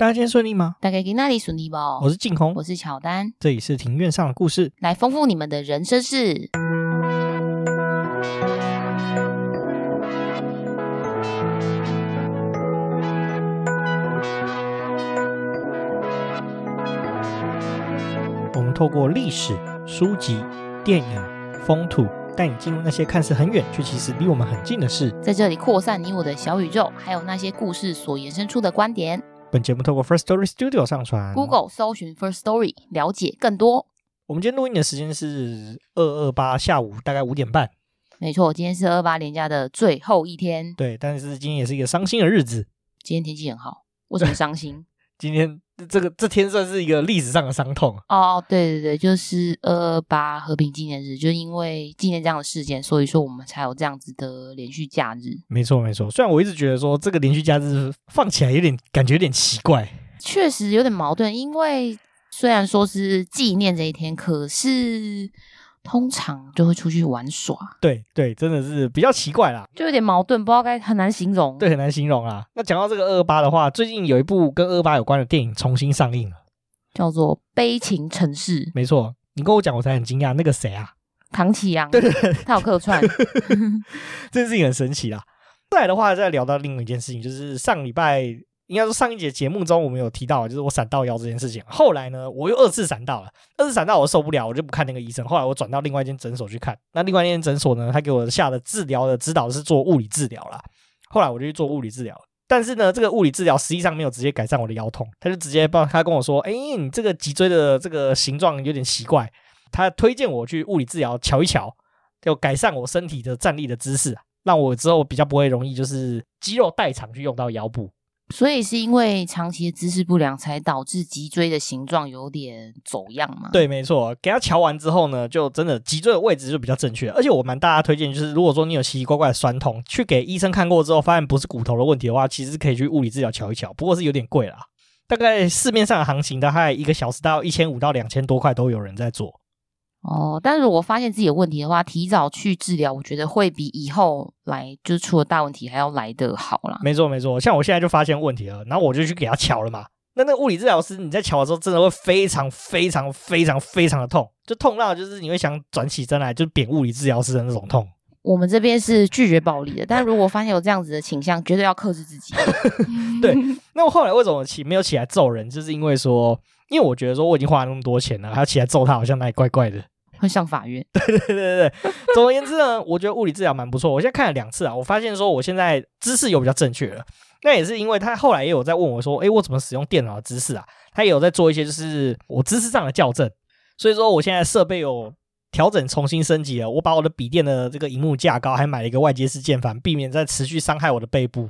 大家今天顺利吗？大概给那里顺利吧。我是静空，我是乔丹，这里是庭院上的故事，来丰富你们的人生事。我们透过历史、书籍、电影、风土，带你进入那些看似很远却其实离我们很近的事，在这里扩散你我的小宇宙，还有那些故事所延伸出的观点。本节目透过 First Story Studio 上传，Google 搜寻 First Story 了解更多。我们今天录音的时间是二二八下午大概五点半。没错，今天是二八年假的最后一天。对，但是今天也是一个伤心的日子。今天天气很好，为什么伤心？今天这个这天算是一个历史上的伤痛哦。对对对，就是二二八和平纪念日，就因为纪念这样的事件，所以说我们才有这样子的连续假日。没错没错，虽然我一直觉得说这个连续假日放起来有点感觉有点奇怪，确实有点矛盾，因为虽然说是纪念这一天，可是。通常就会出去玩耍，对对，真的是比较奇怪啦，就有点矛盾，不知道该很难形容，对，很难形容啊。那讲到这个二二八的话，最近有一部跟二二八有关的电影重新上映了，叫做《悲情城市》。没错，你跟我讲，我才很惊讶，那个谁啊？唐启阳，对对对，他有客串，这件事情很神奇啦。再来的话，再聊到另外一件事情，就是上礼拜。应该说上一节节目中我们有提到，就是我闪到腰这件事情。后来呢，我又二次闪到了，二次闪到我受不了，我就不看那个医生。后来我转到另外一间诊所去看，那另外一间诊所呢，他给我下的治疗的指导是做物理治疗啦。后来我就去做物理治疗，但是呢，这个物理治疗实际上没有直接改善我的腰痛，他就直接帮他跟我说：“哎，你这个脊椎的这个形状有点奇怪。”他推荐我去物理治疗瞧一瞧，就改善我身体的站立的姿势，让我之后比较不会容易就是肌肉代偿去用到腰部。所以是因为长期的姿势不良，才导致脊椎的形状有点走样吗？对，没错。给他瞧完之后呢，就真的脊椎的位置就比较正确。而且我蛮大家推荐，就是如果说你有奇奇怪怪的酸痛，去给医生看过之后，发现不是骨头的问题的话，其实可以去物理治疗瞧一瞧。不过是有点贵啦，大概市面上的行情大概一个小时到一千五到两千多块都有人在做。哦，但是如果发现自己有问题的话，提早去治疗，我觉得会比以后来就是出了大问题还要来得好啦。没错没错，像我现在就发现问题了，然后我就去给他瞧了嘛。那那个物理治疗师你在瞧的时候，真的会非常非常非常非常的痛，就痛到就是你会想转起身来就扁物理治疗师的那种痛。我们这边是拒绝暴力的，但如果发现有这样子的倾向，绝对要克制自己。对，那我后来为什么起没有起来揍人，就是因为说，因为我觉得说我已经花了那么多钱了，还要起来揍他，好像哪里怪怪的。会上法院。对 对对对对。总而言之呢，我觉得物理治疗蛮不错。我现在看了两次啊，我发现说我现在姿势有比较正确了。那也是因为他后来也有在问我说，诶，我怎么使用电脑的姿势啊？他也有在做一些就是我姿势上的校正。所以说我现在设备有调整，重新升级了。我把我的笔电的这个荧幕架高，还买了一个外接式键盘，避免再持续伤害我的背部。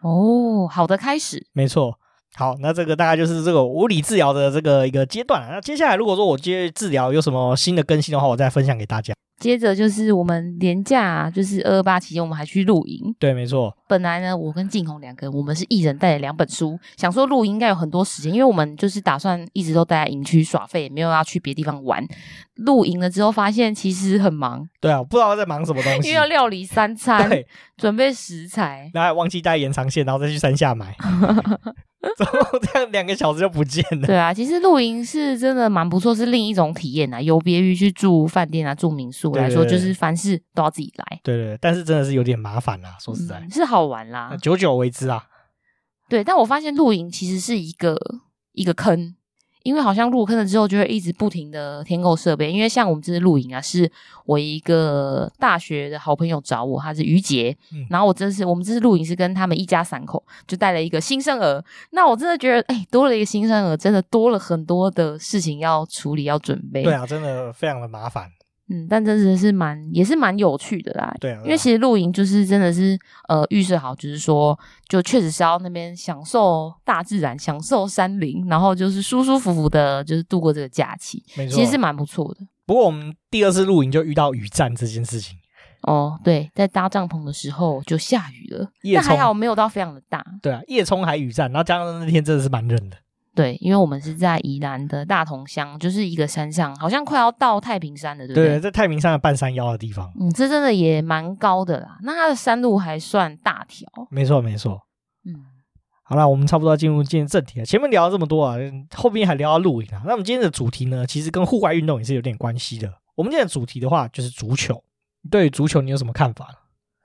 哦，好的开始。没错。好，那这个大概就是这个物理治疗的这个一个阶段。那接下来，如果说我接治疗有什么新的更新的话，我再分享给大家。接着就是我们年假，就是二二八期间，我们还去露营。对，没错。本来呢，我跟静红两个人，我们是一人带了两本书，想说露营应该有很多时间，因为我们就是打算一直都待在营区耍废，也没有要去别的地方玩。露营了之后，发现其实很忙。对啊，不知道在忙什么东西，因为要料理三餐，准备食材，然后忘记带延长线，然后再去山下买。怎么这样两个小时就不见了？对啊，其实露营是真的蛮不错，是另一种体验啊，有别于去住饭店啊、住民宿来说，就是凡事都要自己来。对对对，但是真的是有点麻烦啦，说实在，嗯、是好玩啦，久久为之啊。对，但我发现露营其实是一个一个坑。因为好像入坑了之后，就会一直不停的添购设备。因为像我们这次露营啊，是我一个大学的好朋友找我，他是于杰。嗯、然后我真是我们这次露营是跟他们一家三口，就带了一个新生儿。那我真的觉得，哎，多了一个新生儿，真的多了很多的事情要处理要准备。对啊，真的非常的麻烦。嗯，但真的是蛮也是蛮有趣的啦。对啊，因为其实露营就是真的是呃预设好，就是说就确实是要那边享受大自然，享受山林，然后就是舒舒服服的，就是度过这个假期。没错，其实是蛮不错的。不过我们第二次露营就遇到雨战这件事情。哦，对，在搭帐篷的时候就下雨了，但还好没有到非常的大。对啊，夜冲还雨战，然后加上那天真的是蛮冷的。对，因为我们是在宜兰的大同乡，就是一个山上，好像快要到太平山了，对不对？对，在太平山的半山腰的地方。嗯，这真的也蛮高的啦。那它的山路还算大条。没错，没错。嗯，好了，我们差不多要进入今天正题了。前面聊了这么多啊，后面还聊到露营啊。那我们今天的主题呢，其实跟户外运动也是有点关系的。我们今天的主题的话，就是足球。对于足球，你有什么看法？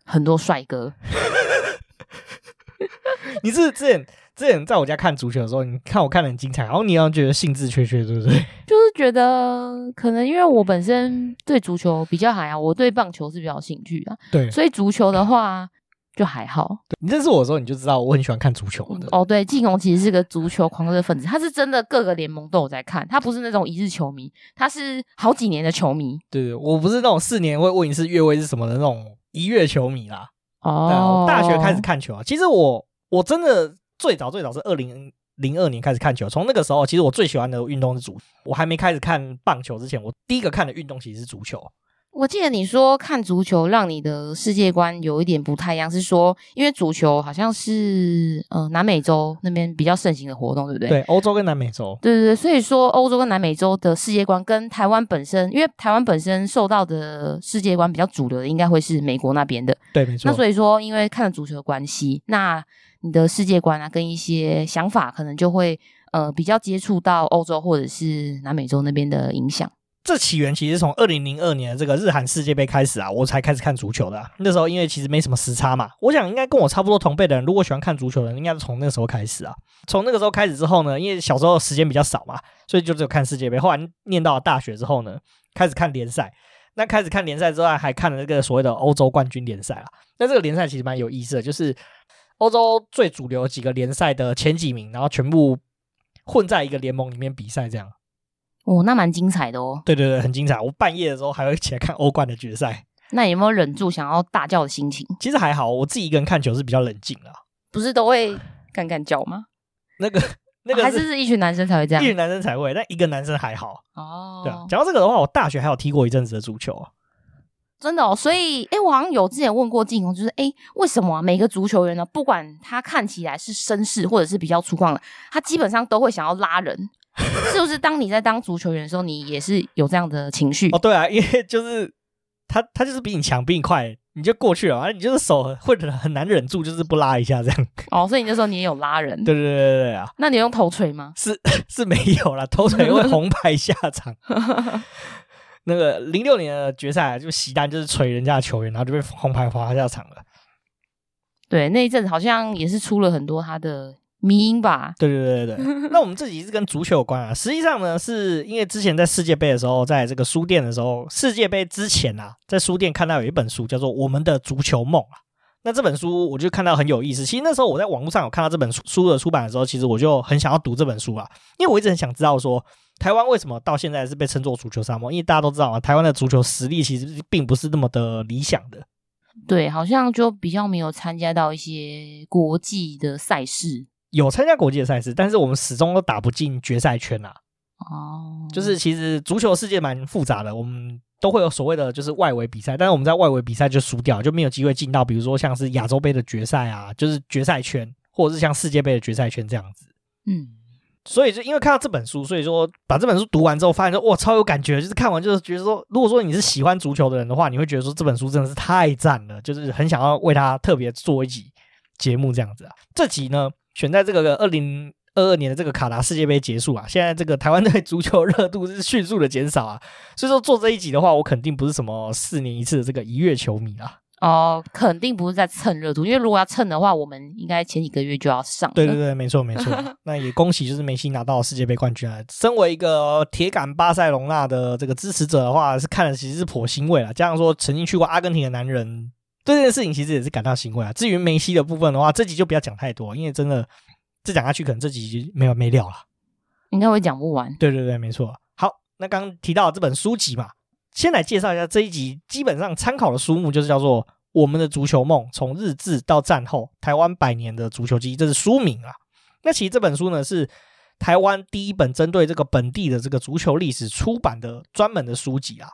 很多帅哥。你是之前之前在我家看足球的时候，你看我看得很精彩，然后你好像觉得兴致缺缺，对不对？就是觉得可能因为我本身对足球比较还好，我对棒球是比较有兴趣啊。对，所以足球的话就还好。对，你认识我的时候，你就知道我很喜欢看足球的。哦，对，晋弘其实是个足球狂热分子，他是真的各个联盟都有在看，他不是那种一日球迷，他是好几年的球迷。对对，我不是那种四年会问一次越位是什么的那种一月球迷啦。哦，我大学开始看球啊，其实我。我真的最早最早是二零零二年开始看球，从那个时候，其实我最喜欢的运动是足。我还没开始看棒球之前，我第一个看的运动其实是足球。我记得你说看足球让你的世界观有一点不太一样，是说因为足球好像是呃南美洲那边比较盛行的活动，对不对？对，欧洲跟南美洲。对对对，所以说欧洲跟南美洲的世界观跟台湾本身，因为台湾本身受到的世界观比较主流的，应该会是美国那边的。对，没错。那所以说，因为看了足球的关系，那你的世界观啊，跟一些想法，可能就会呃比较接触到欧洲或者是南美洲那边的影响。这起源其实从二零零二年的这个日韩世界杯开始啊，我才开始看足球的。那时候因为其实没什么时差嘛，我想应该跟我差不多同辈的人，如果喜欢看足球的人，应该是从那个时候开始啊。从那个时候开始之后呢，因为小时候时间比较少嘛，所以就只有看世界杯。后来念到了大学之后呢，开始看联赛。那开始看联赛之外，还看了这个所谓的欧洲冠军联赛啊。那这个联赛其实蛮有意思的，就是。欧洲最主流几个联赛的前几名，然后全部混在一个联盟里面比赛，这样。哦，那蛮精彩的哦。对对对，很精彩。我半夜的时候还会起来看欧冠的决赛。那你有没有忍住想要大叫的心情？其实还好，我自己一个人看球是比较冷静的。不是都会干干叫吗？那个 那个、啊、还是是一群男生才会这样，一群男生才会，但一个男生还好。哦，对啊。讲到这个的话，我大学还有踢过一阵子的足球。真的哦，所以诶，我好像有之前问过晋弘，就是诶，为什么、啊、每个足球员呢，不管他看起来是绅士或者是比较粗犷的，他基本上都会想要拉人，是不是？当你在当足球员的时候，你也是有这样的情绪？哦，对啊，因为就是他，他就是比你强，比你快，你就过去了，而你就是手会很难忍住，就是不拉一下这样。哦，所以你那时候你也有拉人？对对对对对啊！那你用头锤吗？是 是没有啦，头锤会红牌下场。那个零六年的决赛，就席丹就是锤人家的球员，然后就被红牌罚下场了。对，那一阵子好像也是出了很多他的迷因吧。对对对对对。那我们这集是跟足球有关啊。实际上呢，是因为之前在世界杯的时候，在这个书店的时候，世界杯之前啊，在书店看到有一本书叫做《我们的足球梦》啊。那这本书我就看到很有意思。其实那时候我在网络上有看到这本书的出版的时候，其实我就很想要读这本书啊，因为我一直很想知道说。台湾为什么到现在是被称作足球沙漠？因为大家都知道啊，台湾的足球实力其实并不是那么的理想的。对，好像就比较没有参加到一些国际的赛事。有参加国际的赛事，但是我们始终都打不进决赛圈啊。哦，就是其实足球世界蛮复杂的，我们都会有所谓的就是外围比赛，但是我们在外围比赛就输掉，就没有机会进到比如说像是亚洲杯的决赛啊，就是决赛圈，或者是像世界杯的决赛圈这样子。嗯。所以就因为看到这本书，所以说把这本书读完之后，发现说哇超有感觉，就是看完就是觉得说，如果说你是喜欢足球的人的话，你会觉得说这本书真的是太赞了，就是很想要为他特别做一集节目这样子啊。这集呢选在这个二零二二年的这个卡达世界杯结束啊，现在这个台湾队 足球热度是迅速的减少啊，所以说做这一集的话，我肯定不是什么四年一次的这个一月球迷啦。哦，肯定不是在蹭热度，因为如果要蹭的话，我们应该前几个月就要上。对对对，没错没错。那也恭喜，就是梅西拿到世界杯冠军啊！身为一个铁杆巴塞隆纳的这个支持者的话，是看了其实是颇欣慰了。加上说曾经去过阿根廷的男人，对这件事情其实也是感到欣慰啊。至于梅西的部分的话，这集就不要讲太多，因为真的这讲下去，可能这集就没有没料了，应该会讲不完。对对对，没错。好，那刚刚提到这本书籍嘛。先来介绍一下这一集，基本上参考的书目就是叫做《我们的足球梦：从日治到战后台湾百年的足球记忆》，这是书名啊。那其实这本书呢，是台湾第一本针对这个本地的这个足球历史出版的专门的书籍啊。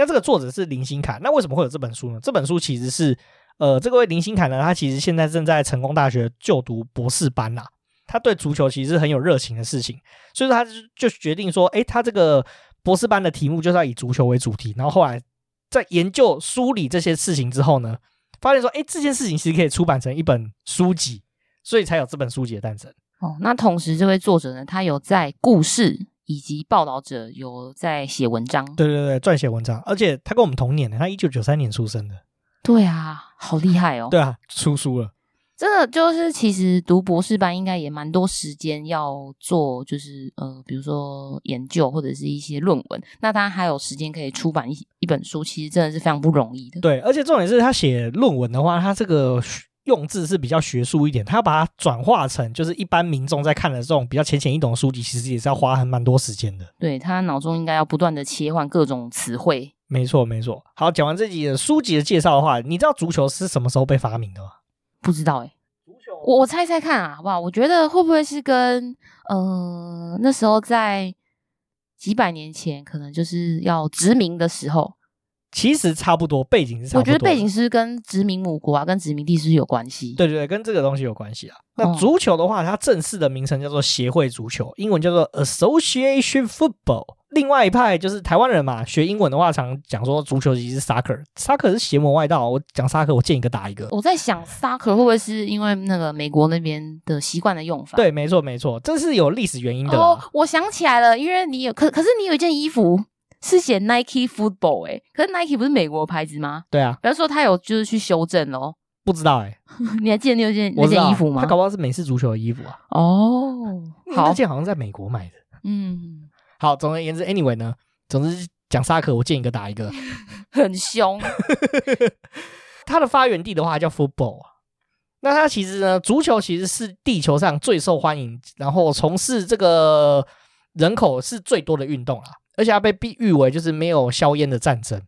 那这个作者是林新凯。那为什么会有这本书呢？这本书其实是呃，这位林新凯呢，他其实现在正在成功大学就读博士班呐、啊。他对足球其实是很有热情的事情，所以说他就就决定说，诶，他这个。博士班的题目就是要以足球为主题，然后后来在研究梳理这些事情之后呢，发现说，哎，这件事情其实可以出版成一本书籍，所以才有这本书籍的诞生。哦，那同时这位作者呢，他有在故事以及报道者有在写文章，对对对，撰写文章，而且他跟我们同年的，他一九九三年出生的。对啊，好厉害哦。对啊，出书了。这个就是其实读博士班应该也蛮多时间要做，就是呃，比如说研究或者是一些论文。那他还有时间可以出版一一本书，其实真的是非常不容易的。对，而且重点是他写论文的话，他这个用字是比较学术一点，他要把它转化成就是一般民众在看的这种比较浅显易懂的书籍，其实也是要花很蛮多时间的。对，他脑中应该要不断的切换各种词汇。没错，没错。好，讲完这集的书籍的介绍的话，你知道足球是什么时候被发明的吗？不知道哎、欸。我我猜猜看啊，好不好？我觉得会不会是跟呃那时候在几百年前，可能就是要殖民的时候，其实差不多，背景是差不多。我觉得背景是跟殖民母国啊，跟殖民地是有关系。对对对，跟这个东西有关系啊。那足球的话，它正式的名称叫做协会足球，英文叫做 Association Football。另外一派就是台湾人嘛，学英文的话常讲说足球其实是 soccer，soccer 是邪魔外道。我讲 soccer，我见一个打一个。我在想 soccer 会不会是因为那个美国那边的习惯的用法？对，没错没错，这是有历史原因的。哦，我想起来了，因为你有可可是你有一件衣服是写 Nike Football 哎、欸，可是 Nike 不是美国牌子吗？对啊，比方说他有就是去修正哦。不知道哎、欸，你还记得你有件那件衣服吗？他搞不好是美式足球的衣服啊。哦，好，那件好像在美国买的。嗯，好，总而言之，anyway 呢。总之讲沙克，我见一个打一个，很凶。它的发源地的话叫 football，那它其实呢，足球其实是地球上最受欢迎，然后从事这个人口是最多的运动啦，而且它被誉为就是没有硝烟的战争。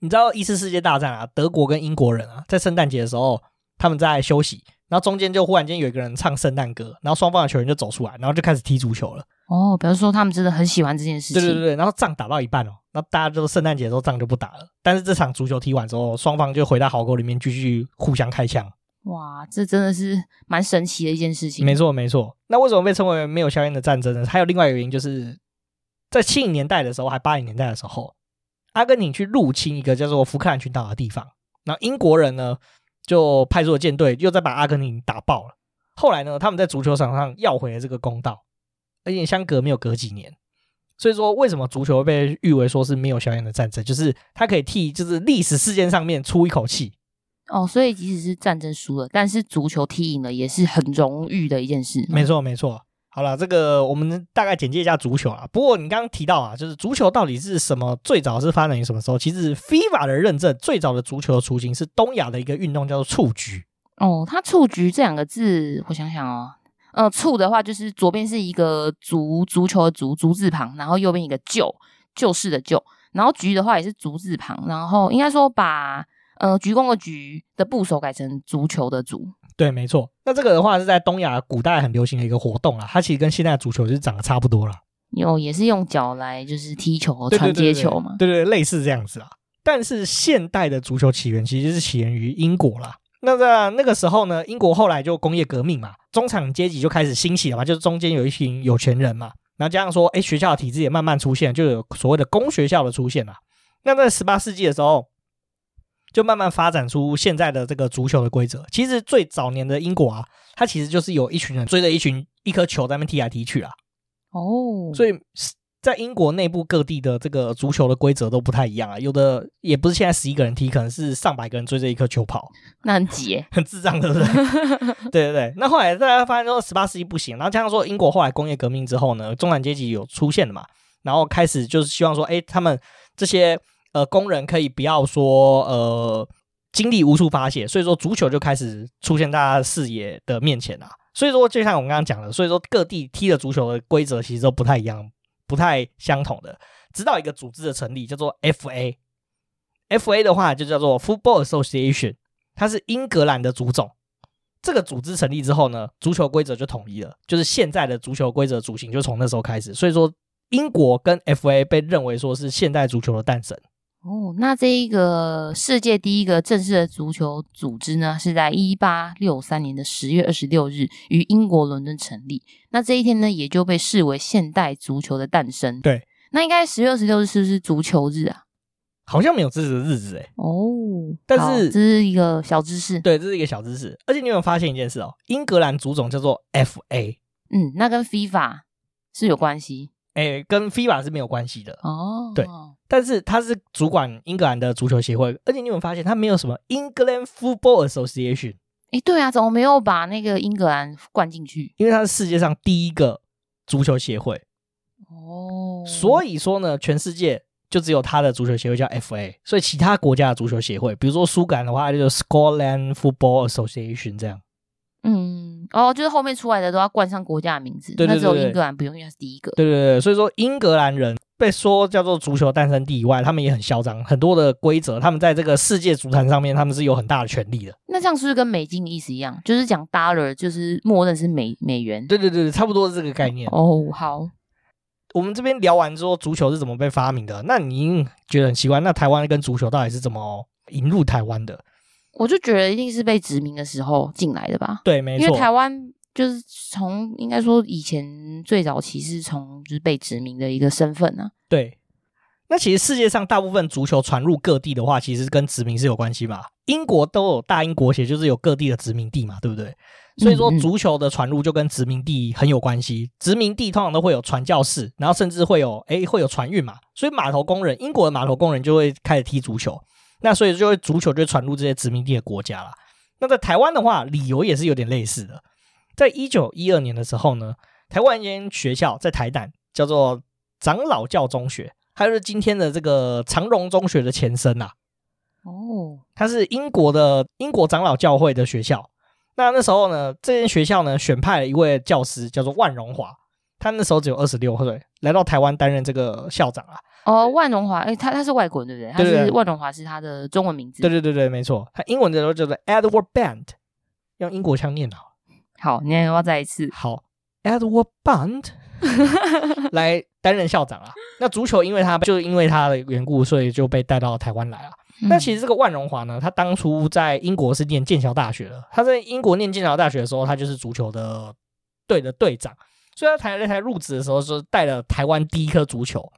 你知道一次世界大战啊，德国跟英国人啊，在圣诞节的时候他们在休息，然后中间就忽然间有一个人唱圣诞歌，然后双方的球员就走出来，然后就开始踢足球了。哦，表示说他们真的很喜欢这件事情。对对对，然后仗打到一半哦，那大家就圣诞节的时候仗就不打了。但是这场足球踢完之后，双方就回到壕沟里面继续互相开枪。哇，这真的是蛮神奇的一件事情。没错没错。那为什么被称为没有硝烟的战争呢？还有另外一个原因，就是在七零年代的时候，还八零年代的时候，阿根廷去入侵一个叫做福克兰群岛的地方，那英国人呢就派出了舰队，又再把阿根廷打爆了。后来呢，他们在足球场上要回了这个公道。而且相隔没有隔几年，所以说为什么足球被誉为说是没有硝烟的战争？就是它可以替就是历史事件上面出一口气。哦，所以即使是战争输了，但是足球踢赢了也是很荣誉的一件事。没错，没错。好了，这个我们大概简介一下足球啊。不过你刚刚提到啊，就是足球到底是什么？最早是发展于什么时候？其实 FIFA 的认证最早的足球的雏形是东亚的一个运动，叫做蹴鞠。哦，它蹴鞠这两个字，我想想哦。呃，蹴的话就是左边是一个足足球的足足字旁，然后右边一个旧旧式的旧，然后鞠的话也是足字旁，然后应该说把呃鞠躬的鞠的部首改成足球的足。对，没错。那这个的话是在东亚古代很流行的一个活动啊，它其实跟现在的足球就是长得差不多了。有也是用脚来就是踢球传接球嘛，对对对，类似这样子啊。但是现代的足球起源其实是起源于英国啦。那在那个时候呢，英国后来就工业革命嘛，中产阶级就开始兴起了嘛，就是中间有一群有钱人嘛，然后加上说，哎，学校的体制也慢慢出现，就有所谓的公学校的出现了。那在十八世纪的时候，就慢慢发展出现在的这个足球的规则。其实最早年的英国啊，它其实就是有一群人追着一群一颗球在那边踢来踢去啊。哦，所以。在英国内部各地的这个足球的规则都不太一样啊，有的也不是现在十一个人踢，可能是上百个人追着一颗球跑，那很挤，很智障，对不对？对对对。那后来大家发现说十八世纪不行，然后加上说英国后来工业革命之后呢，中产阶级有出现了嘛，然后开始就是希望说，哎，他们这些呃工人可以不要说呃精力无处发泄，所以说足球就开始出现大家视野的面前啊。所以说就像我刚刚讲的，所以说各地踢的足球的规则其实都不太一样。不太相同的，直到一个组织的成立，叫做 FA。FA 的话就叫做 Football Association，它是英格兰的足总。这个组织成立之后呢，足球规则就统一了，就是现在的足球规则雏形就从那时候开始。所以说，英国跟 FA 被认为说是现代足球的诞生。哦，那这一个世界第一个正式的足球组织呢，是在一八六三年的十月二十六日于英国伦敦成立。那这一天呢，也就被视为现代足球的诞生。对，那应该十月二十六日是不是足球日啊？好像没有这个日子哎。哦，但是这是一个小知识。对，这是一个小知识。而且你有没有发现一件事哦？英格兰足总叫做 FA。嗯，那跟 FIFA 是有关系。哎，跟 FIFA 是没有关系的哦。对，但是他是主管英格兰的足球协会，而且你有没有发现他没有什么 England Football Association？哎，对啊，怎么没有把那个英格兰灌进去？因为他是世界上第一个足球协会。哦，所以说呢，全世界就只有他的足球协会叫 FA，所以其他国家的足球协会，比如说苏格兰的话，就是 Scotland Football Association 这样。嗯，哦，就是后面出来的都要冠上国家的名字，对对对对，那只有英格兰不用，因为他是第一个。对对对，所以说英格兰人被说叫做足球诞生地以外，他们也很嚣张，很多的规则，他们在这个世界足坛上面，他们是有很大的权利的。那这样是不是跟美金的意思一样？就是讲 dollar，就是默认是美美元。对对对，差不多是这个概念。哦，好，我们这边聊完之后，足球是怎么被发明的？那你觉得很奇怪，那台湾跟足球到底是怎么引入台湾的？我就觉得一定是被殖民的时候进来的吧。对，没错。因为台湾就是从应该说以前最早期是从就是被殖民的一个身份啊。对。那其实世界上大部分足球传入各地的话，其实跟殖民是有关系吧。英国都有大英国协，就是有各地的殖民地嘛，对不对？所以说足球的传入就跟殖民地很有关系。殖民地通常都会有传教士，然后甚至会有诶会有船运嘛。所以码头工人，英国的码头工人就会开始踢足球。那所以就会足球就会传入这些殖民地的国家了。那在台湾的话，理由也是有点类似的。在一九一二年的时候呢，台湾一间学校在台南叫做长老教中学，还有今天的这个长荣中学的前身呐。哦，它是英国的英国长老教会的学校。那那时候呢，这间学校呢选派了一位教师叫做万荣华，他那时候只有二十六岁，来到台湾担任这个校长啊。哦，万荣华，哎，他他是外国人，对不对？他是万荣华是他的中文名字。对对对对，没错。他英文的时候叫做 Edward Band，用英国腔念好。好，你要不要再一次？好，Edward Band 来担任校长啊。那足球因为他就因为他的缘故，所以就被带到台湾来了。嗯、那其实这个万荣华呢，他当初在英国是念剑桥大学的。他在英国念剑桥大学的时候，他就是足球的队的队长。所以他台那台入职的时候，是带了台湾第一颗足球。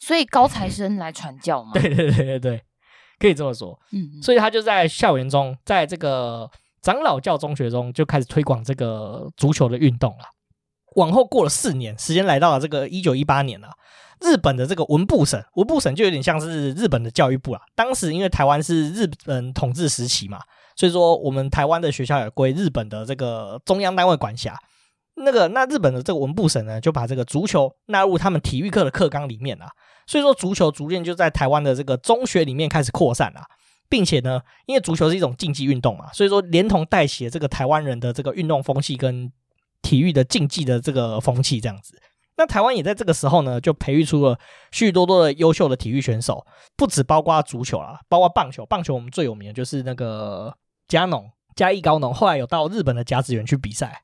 所以高材生来传教嘛？对对对对对，可以这么说。嗯，所以他就在校园中，在这个长老教中学中就开始推广这个足球的运动了。往后过了四年，时间来到了这个一九一八年了。日本的这个文部省，文部省就有点像是日本的教育部啦。当时因为台湾是日本统治时期嘛，所以说我们台湾的学校也归日本的这个中央单位管辖。那个，那日本的这个文部省呢，就把这个足球纳入他们体育课的课纲里面啊。所以说，足球逐渐就在台湾的这个中学里面开始扩散了，并且呢，因为足球是一种竞技运动嘛，所以说连同带起这个台湾人的这个运动风气跟体育的竞技的这个风气这样子。那台湾也在这个时候呢，就培育出了许许多多的优秀的体育选手，不只包括足球啦，包括棒球。棒球我们最有名的就是那个加农、加义高农，后来有到日本的甲子园去比赛。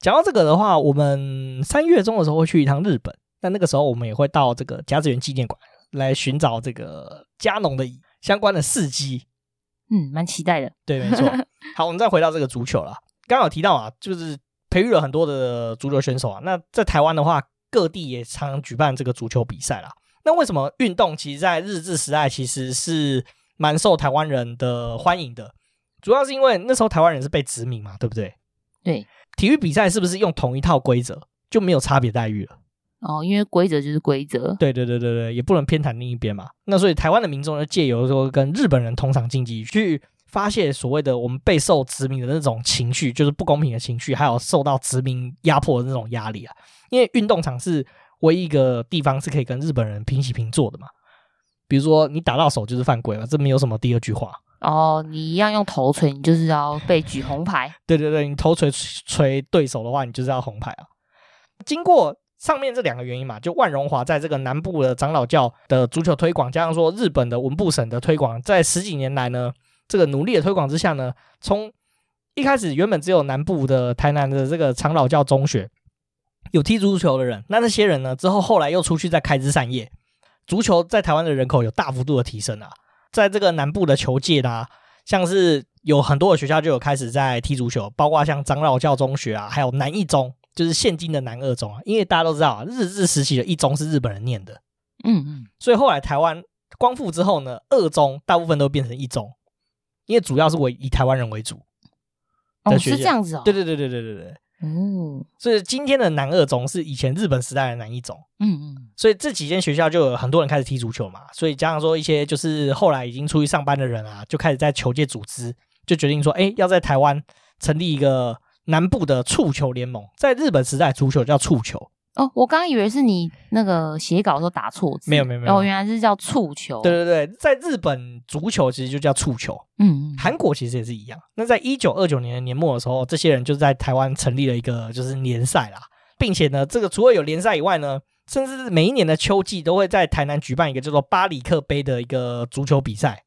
讲到这个的话，我们三月中的时候会去一趟日本，那那个时候我们也会到这个甲子园纪念馆来寻找这个加农的相关的事迹。嗯，蛮期待的。对，没错。好，我们再回到这个足球了。刚刚有提到啊，就是培育了很多的足球选手啊。那在台湾的话，各地也常常举办这个足球比赛啦。那为什么运动其实，在日治时代其实是蛮受台湾人的欢迎的？主要是因为那时候台湾人是被殖民嘛，对不对？对。体育比赛是不是用同一套规则就没有差别待遇了？哦，因为规则就是规则。对对对对对，也不能偏袒另一边嘛。那所以台湾的民众就借由说跟日本人同场竞技，去发泄所谓的我们备受殖民的那种情绪，就是不公平的情绪，还有受到殖民压迫的那种压力啊。因为运动场是唯一一个地方是可以跟日本人平起平坐的嘛。比如说你打到手就是犯规了，这没有什么第二句话。哦，你一样用头锤，你就是要被举红牌。对对对，你头锤锤对手的话，你就是要红牌啊。经过上面这两个原因嘛，就万荣华在这个南部的长老教的足球推广，加上说日本的文部省的推广，在十几年来呢，这个努力的推广之下呢，从一开始原本只有南部的台南的这个长老教中学有踢足球的人，那那些人呢，之后后来又出去再开枝散叶，足球在台湾的人口有大幅度的提升啊。在这个南部的球界呢，像是有很多的学校就有开始在踢足球，包括像长老教中学啊，还有南一中，就是现今的南二中啊。因为大家都知道啊，日治时期的一中是日本人念的，嗯嗯，所以后来台湾光复之后呢，二中大部分都变成一中，因为主要是为以台湾人为主。哦，是这样子哦。对对对对对对对。哦，所以今天的南二中是以前日本时代的南一中。嗯嗯。所以这几间学校就有很多人开始踢足球嘛。所以加上说一些就是后来已经出去上班的人啊，就开始在球界组织，就决定说，哎，要在台湾成立一个南部的触球联盟。在日本时代，足球叫触球。哦，我刚刚以为是你那个写稿的时候打错字，没有没有没有，哦，原来是叫触球。对对对，在日本足球其实就叫触球，嗯，韩国其实也是一样。那在一九二九年的年末的时候，这些人就在台湾成立了一个就是联赛啦，并且呢，这个除了有联赛以外呢，甚至是每一年的秋季都会在台南举办一个叫做巴里克杯的一个足球比赛。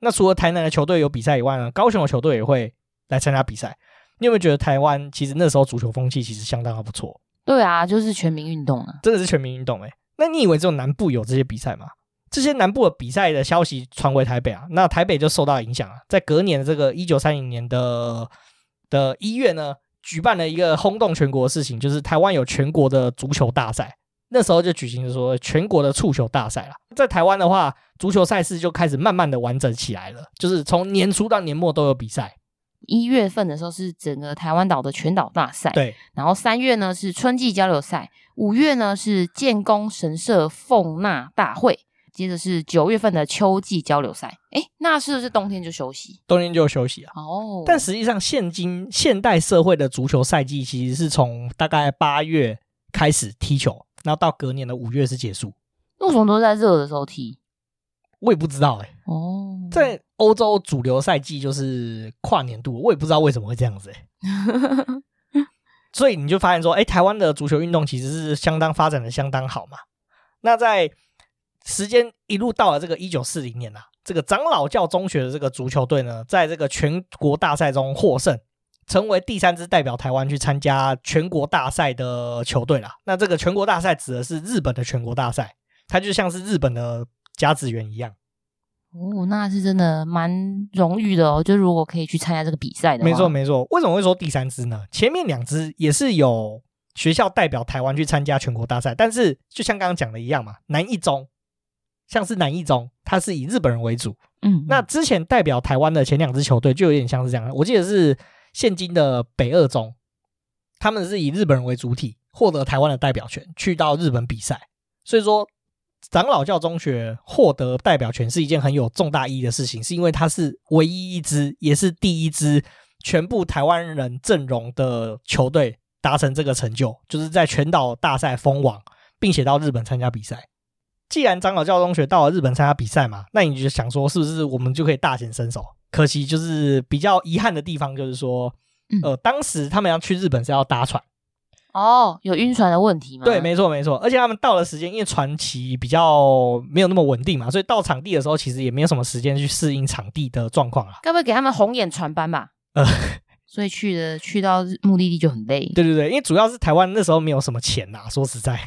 那除了台南的球队有比赛以外呢，高雄的球队也会来参加比赛。你有没有觉得台湾其实那时候足球风气其实相当的不错？对啊，就是全民运动啊，真的是全民运动诶、欸。那你以为只有南部有这些比赛吗？这些南部的比赛的消息传回台北啊，那台北就受到影响啊。在隔年的这个一九三零年的的一月呢，举办了一个轰动全国的事情，就是台湾有全国的足球大赛。那时候就举行说全国的触球大赛了。在台湾的话，足球赛事就开始慢慢的完整起来了，就是从年初到年末都有比赛。一月份的时候是整个台湾岛的全岛大赛，对。然后三月呢是春季交流赛，五月呢是建功神社奉纳大会，接着是九月份的秋季交流赛。诶，那是不是冬天就休息？冬天就休息啊。哦。但实际上，现今现代社会的足球赛季其实是从大概八月开始踢球，然后到隔年的五月是结束。为什么都在热的时候踢？我也不知道哎、欸。哦。在。欧洲主流赛季就是跨年度，我也不知道为什么会这样子、欸、所以你就发现说，哎、欸，台湾的足球运动其实是相当发展的相当好嘛。那在时间一路到了这个一九四零年啊，这个长老教中学的这个足球队呢，在这个全国大赛中获胜，成为第三支代表台湾去参加全国大赛的球队啦。那这个全国大赛指的是日本的全国大赛，它就像是日本的甲子园一样。哦，那是真的蛮荣誉的哦。就如果可以去参加这个比赛的话，没错没错。为什么会说第三支呢？前面两支也是有学校代表台湾去参加全国大赛，但是就像刚刚讲的一样嘛，南一中像是南一中，它是以日本人为主。嗯，那之前代表台湾的前两支球队就有点像是这样。我记得是现今的北二中，他们是以日本人为主体，获得台湾的代表权，去到日本比赛。所以说。长老教中学获得代表权是一件很有重大意义的事情，是因为它是唯一一支，也是第一支全部台湾人阵容的球队达成这个成就，就是在全岛大赛封王，并且到日本参加比赛。既然长老教中学到了日本参加比赛嘛，那你就想说，是不是我们就可以大显身手？可惜就是比较遗憾的地方，就是说，呃，当时他们要去日本是要搭船。哦，有晕船的问题吗？对，没错没错，而且他们到了时间，因为船期比较没有那么稳定嘛，所以到场地的时候其实也没有什么时间去适应场地的状况啊。该不会给他们红眼船班吧？呃，所以去的去到目的地就很累。对对对，因为主要是台湾那时候没有什么钱呐，说实在，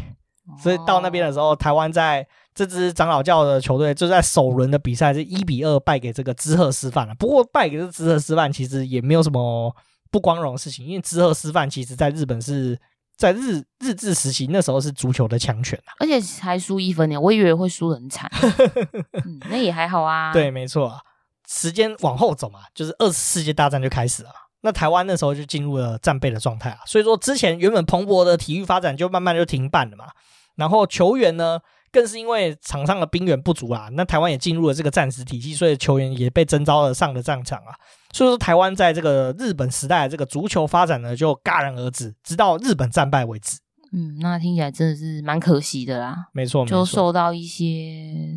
所以到那边的时候，台湾在这支长老教的球队就在首轮的比赛是一比二败给这个知鹤师范了。不过败给这知鹤师范其实也没有什么不光荣的事情，因为知鹤师范其实在日本是。在日日治时期，那时候是足球的强权啊，而且还输一分呢，我以为会输得很惨，嗯，那也还好啊。对，没错啊。时间往后走嘛，就是二次世界大战就开始了。那台湾那时候就进入了战备的状态啊，所以说之前原本蓬勃的体育发展就慢慢就停办了嘛。然后球员呢，更是因为场上的兵源不足啊，那台湾也进入了这个战时体系，所以球员也被征召了上了战场啊。所以说，台湾在这个日本时代的这个足球发展呢，就戛然而止，直到日本战败为止。嗯，那听起来真的是蛮可惜的啦。没错，就受到一些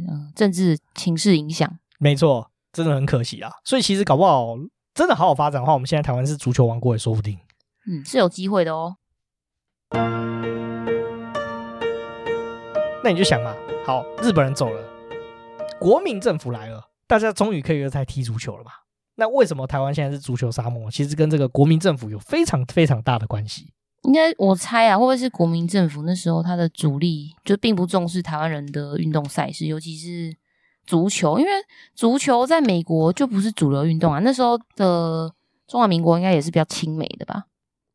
嗯政治情势影响。没错，真的很可惜啊。所以其实搞不好真的好好发展的话，我们现在台湾是足球王国也说不定。嗯，是有机会的哦。那你就想嘛，好，日本人走了，国民政府来了，大家终于可以又在踢足球了嘛。那为什么台湾现在是足球沙漠？其实跟这个国民政府有非常非常大的关系。应该我猜啊，会不会是国民政府那时候他的主力就并不重视台湾人的运动赛事，尤其是足球，因为足球在美国就不是主流运动啊。那时候的中华民国应该也是比较亲美的吧？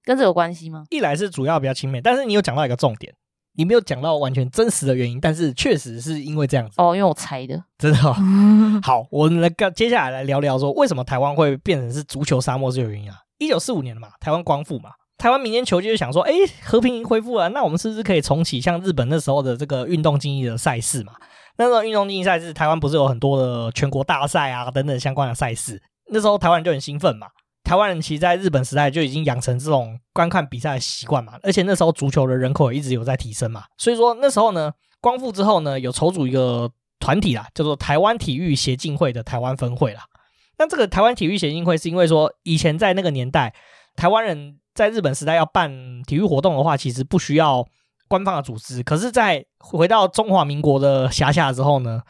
跟这有关系吗？一来是主要比较亲美，但是你有讲到一个重点，你没有讲到完全真实的原因，但是确实是因为这样子哦，因为我猜的，真的、哦。好，我们来接下来来聊聊说，为什么台湾会变成是足球沙漠这个原因啊？一九四五年嘛，台湾光复嘛，台湾民间球界就想说，哎，和平恢复了，那我们是不是可以重启像日本那时候的这个运动竞技的赛事嘛？那时候运动竞技赛事，台湾不是有很多的全国大赛啊等等相关的赛事，那时候台湾人就很兴奋嘛。台湾人其实在日本时代就已经养成这种观看比赛的习惯嘛，而且那时候足球的人口一直有在提升嘛，所以说那时候呢，光复之后呢，有筹组一个团体啦，叫做台湾体育协进会的台湾分会啦。那这个台湾体育协进会是因为说，以前在那个年代，台湾人在日本时代要办体育活动的话，其实不需要官方的组织，可是，在回到中华民国的辖下之后呢，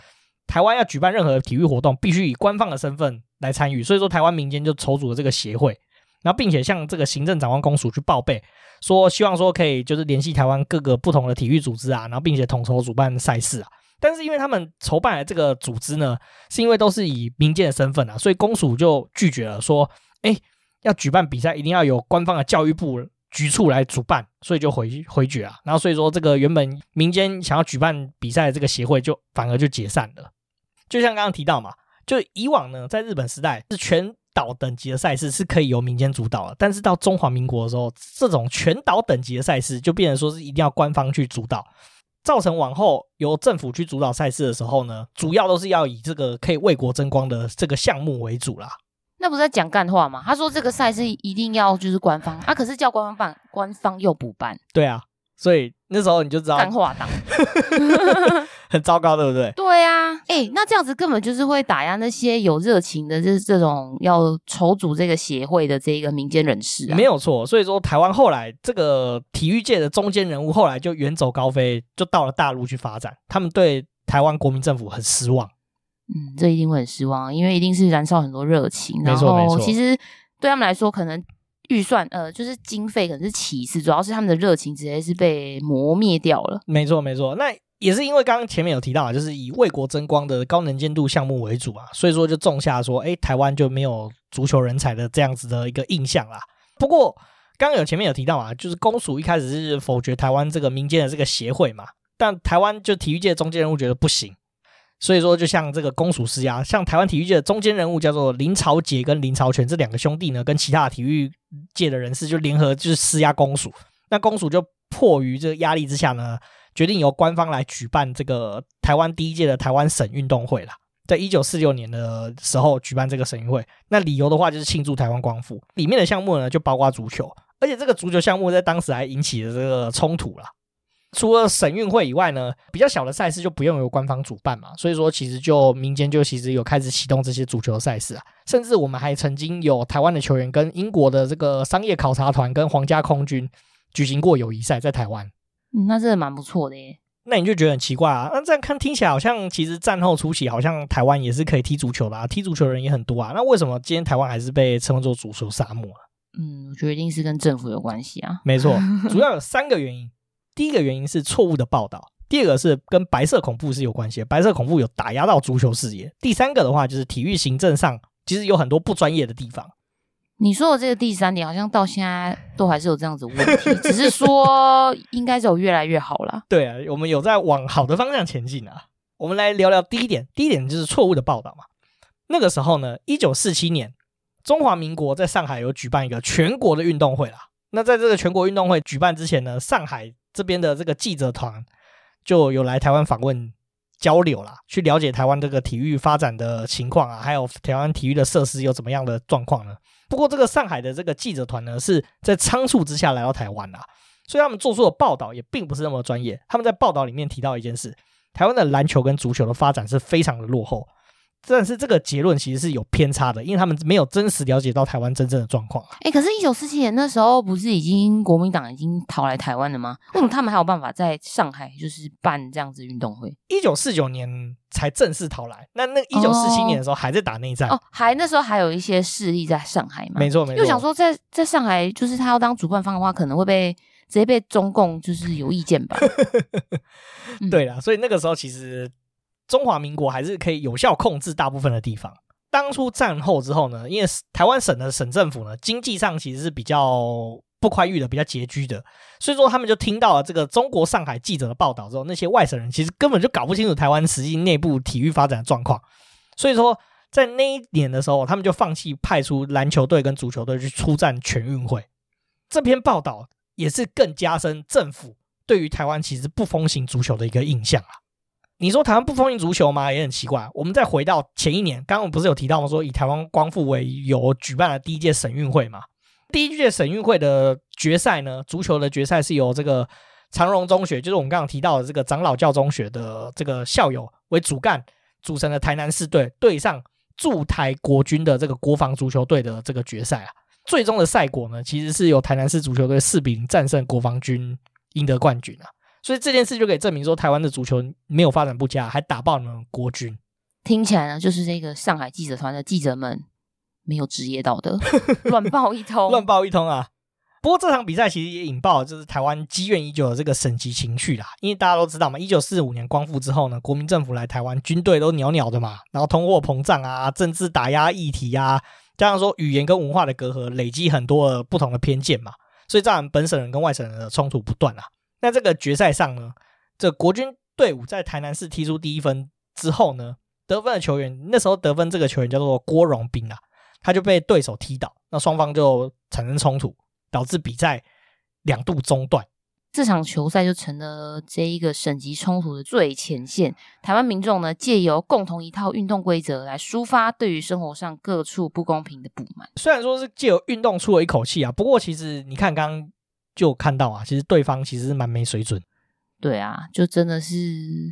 台湾要举办任何体育活动，必须以官方的身份来参与，所以说台湾民间就筹组了这个协会，然后并且向这个行政长官公署去报备，说希望说可以就是联系台湾各个不同的体育组织啊，然后并且统筹主办赛事啊。但是因为他们筹办的这个组织呢，是因为都是以民间的身份啊，所以公署就拒绝了，说，哎，要举办比赛一定要由官方的教育部局处来主办，所以就回回绝啊。然后所以说这个原本民间想要举办比赛的这个协会就反而就解散了。就像刚刚提到嘛。就以往呢，在日本时代是全岛等级的赛事是可以由民间主导的，但是到中华民国的时候，这种全岛等级的赛事就变成说是一定要官方去主导，造成往后由政府去主导赛事的时候呢，主要都是要以这个可以为国争光的这个项目为主啦。那不是在讲干话吗？他说这个赛事一定要就是官方，啊，可是叫官方办，官方又不办。对啊，所以那时候你就知道干话党。很糟糕，对不对？对、啊，哎，那这样子根本就是会打压那些有热情的，就是这种要筹组这个协会的这个民间人士啊。没有错，所以说台湾后来这个体育界的中间人物，后来就远走高飞，就到了大陆去发展。他们对台湾国民政府很失望。嗯，这一定会很失望，因为一定是燃烧很多热情。没错，没错。其实对他们来说，可能预算呃，就是经费可能是其次，主要是他们的热情直接是被磨灭掉了。没错，没错。那。也是因为刚刚前面有提到啊，就是以为国争光的高能见度项目为主啊，所以说就种下说，哎，台湾就没有足球人才的这样子的一个印象啦。不过刚刚有前面有提到啊，就是公署一开始是否决台湾这个民间的这个协会嘛，但台湾就体育界中间人物觉得不行，所以说就向这个公署施压，像台湾体育界的中间人物叫做林朝杰跟林朝全这两个兄弟呢，跟其他的体育界的人士就联合就是施压公署，那公署就迫于这个压力之下呢。决定由官方来举办这个台湾第一届的台湾省运动会啦，在一九四六年的时候举办这个省运会。那理由的话就是庆祝台湾光复，里面的项目呢就包括足球，而且这个足球项目在当时还引起了这个冲突啦。除了省运会以外呢，比较小的赛事就不用由官方主办嘛，所以说其实就民间就其实有开始启动这些足球赛事啊，甚至我们还曾经有台湾的球员跟英国的这个商业考察团跟皇家空军举行过友谊赛，在台湾。嗯，那真的蛮不错的耶。那你就觉得很奇怪啊？那这样看听起来好像，其实战后初期好像台湾也是可以踢足球的啊，踢足球的人也很多啊。那为什么今天台湾还是被称作足球沙漠啊？嗯，我觉得一定是跟政府有关系啊。没错，主要有 三个原因。第一个原因是错误的报道，第二个是跟白色恐怖是有关系的，白色恐怖有打压到足球事业。第三个的话就是体育行政上其实有很多不专业的地方。你说的这个第三点，好像到现在都还是有这样子问题，只是说 应该是有越来越好了。对啊，我们有在往好的方向前进啊。我们来聊聊第一点，第一点就是错误的报道嘛。那个时候呢，一九四七年，中华民国在上海有举办一个全国的运动会啦。那在这个全国运动会举办之前呢，上海这边的这个记者团就有来台湾访问。交流啦，去了解台湾这个体育发展的情况啊，还有台湾体育的设施有怎么样的状况呢？不过这个上海的这个记者团呢，是在仓促之下来到台湾啦，所以他们做出的报道也并不是那么专业。他们在报道里面提到一件事，台湾的篮球跟足球的发展是非常的落后。但是这个结论其实是有偏差的，因为他们没有真实了解到台湾真正的状况。哎，可是，一九四七年那时候不是已经国民党已经逃来台湾了吗？为什么他们还有办法在上海就是办这样子运动会？一九四九年才正式逃来，那那一九四七年的时候还在打内战哦，还那时候还有一些势力在上海嘛？没错没错。又想说在在上海，就是他要当主办方的话，可能会被直接被中共就是有意见吧？对啦，所以那个时候其实。中华民国还是可以有效控制大部分的地方。当初战后之后呢，因为台湾省的省政府呢，经济上其实是比较不宽裕的、比较拮据的。所以说，他们就听到了这个中国上海记者的报道之后，那些外省人其实根本就搞不清楚台湾实际内部体育发展的状况。所以说，在那一年的时候，他们就放弃派出篮球队跟足球队去出战全运会。这篇报道也是更加深政府对于台湾其实不风行足球的一个印象啊。你说台湾不封印足球吗？也很奇怪。我们再回到前一年，刚刚我们不是有提到吗？说以台湾光复为由举办了第一届省运会嘛？第一届省运会的决赛呢，足球的决赛是由这个长荣中学，就是我们刚刚提到的这个长老教中学的这个校友为主干组成的台南市队对上驻台国军的这个国防足球队的这个决赛啊。最终的赛果呢，其实是由台南市足球队四比零战胜国防军，赢得冠军啊。所以这件事就可以证明说，台湾的足球没有发展不佳，还打爆你们国军。听起来呢，就是这个上海记者团的记者们没有职业道德，乱 报一通，乱报一通啊！不过这场比赛其实也引爆了就是台湾积怨已久的这个省级情绪啦。因为大家都知道嘛，一九四五年光复之后呢，国民政府来台湾，军队都鸟鸟的嘛，然后通货膨胀啊，政治打压议题啊，加上说语言跟文化的隔阂，累积很多的不同的偏见嘛，所以造成本省人跟外省人的冲突不断啊。那这个决赛上呢，这国军队伍在台南市踢出第一分之后呢，得分的球员那时候得分这个球员叫做郭荣斌啊，他就被对手踢倒，那双方就产生冲突，导致比赛两度中断。这场球赛就成了这一个省级冲突的最前线。台湾民众呢，借由共同一套运动规则来抒发对于生活上各处不公平的不满。虽然说是借由运动出了一口气啊，不过其实你看刚刚。就看到啊，其实对方其实是蛮没水准。对啊，就真的是